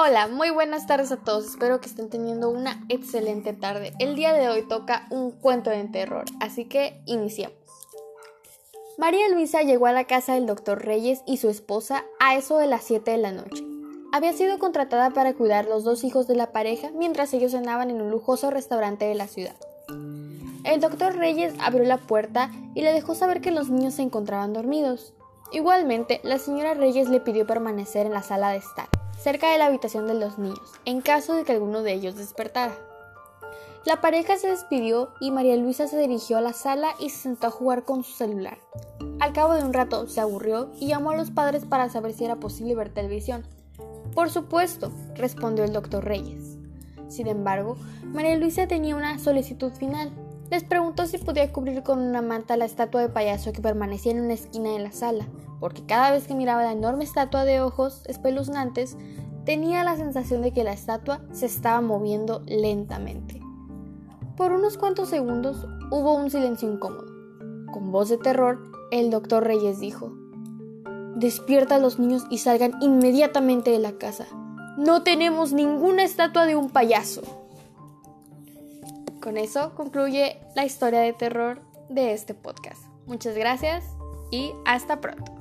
Hola, muy buenas tardes a todos. Espero que estén teniendo una excelente tarde. El día de hoy toca un cuento de terror, así que iniciamos. María Luisa llegó a la casa del doctor Reyes y su esposa a eso de las 7 de la noche. Había sido contratada para cuidar los dos hijos de la pareja mientras ellos cenaban en un lujoso restaurante de la ciudad. El doctor Reyes abrió la puerta y le dejó saber que los niños se encontraban dormidos. Igualmente, la señora Reyes le pidió permanecer en la sala de estar cerca de la habitación de los niños, en caso de que alguno de ellos despertara. La pareja se despidió y María Luisa se dirigió a la sala y se sentó a jugar con su celular. Al cabo de un rato se aburrió y llamó a los padres para saber si era posible ver televisión. Por supuesto, respondió el doctor Reyes. Sin embargo, María Luisa tenía una solicitud final. Les preguntó si podía cubrir con una manta la estatua de payaso que permanecía en una esquina de la sala, porque cada vez que miraba la enorme estatua de ojos espeluznantes, tenía la sensación de que la estatua se estaba moviendo lentamente. Por unos cuantos segundos hubo un silencio incómodo. Con voz de terror, el doctor Reyes dijo, Despierta a los niños y salgan inmediatamente de la casa. No tenemos ninguna estatua de un payaso. Con eso concluye la historia de terror de este podcast. Muchas gracias y hasta pronto.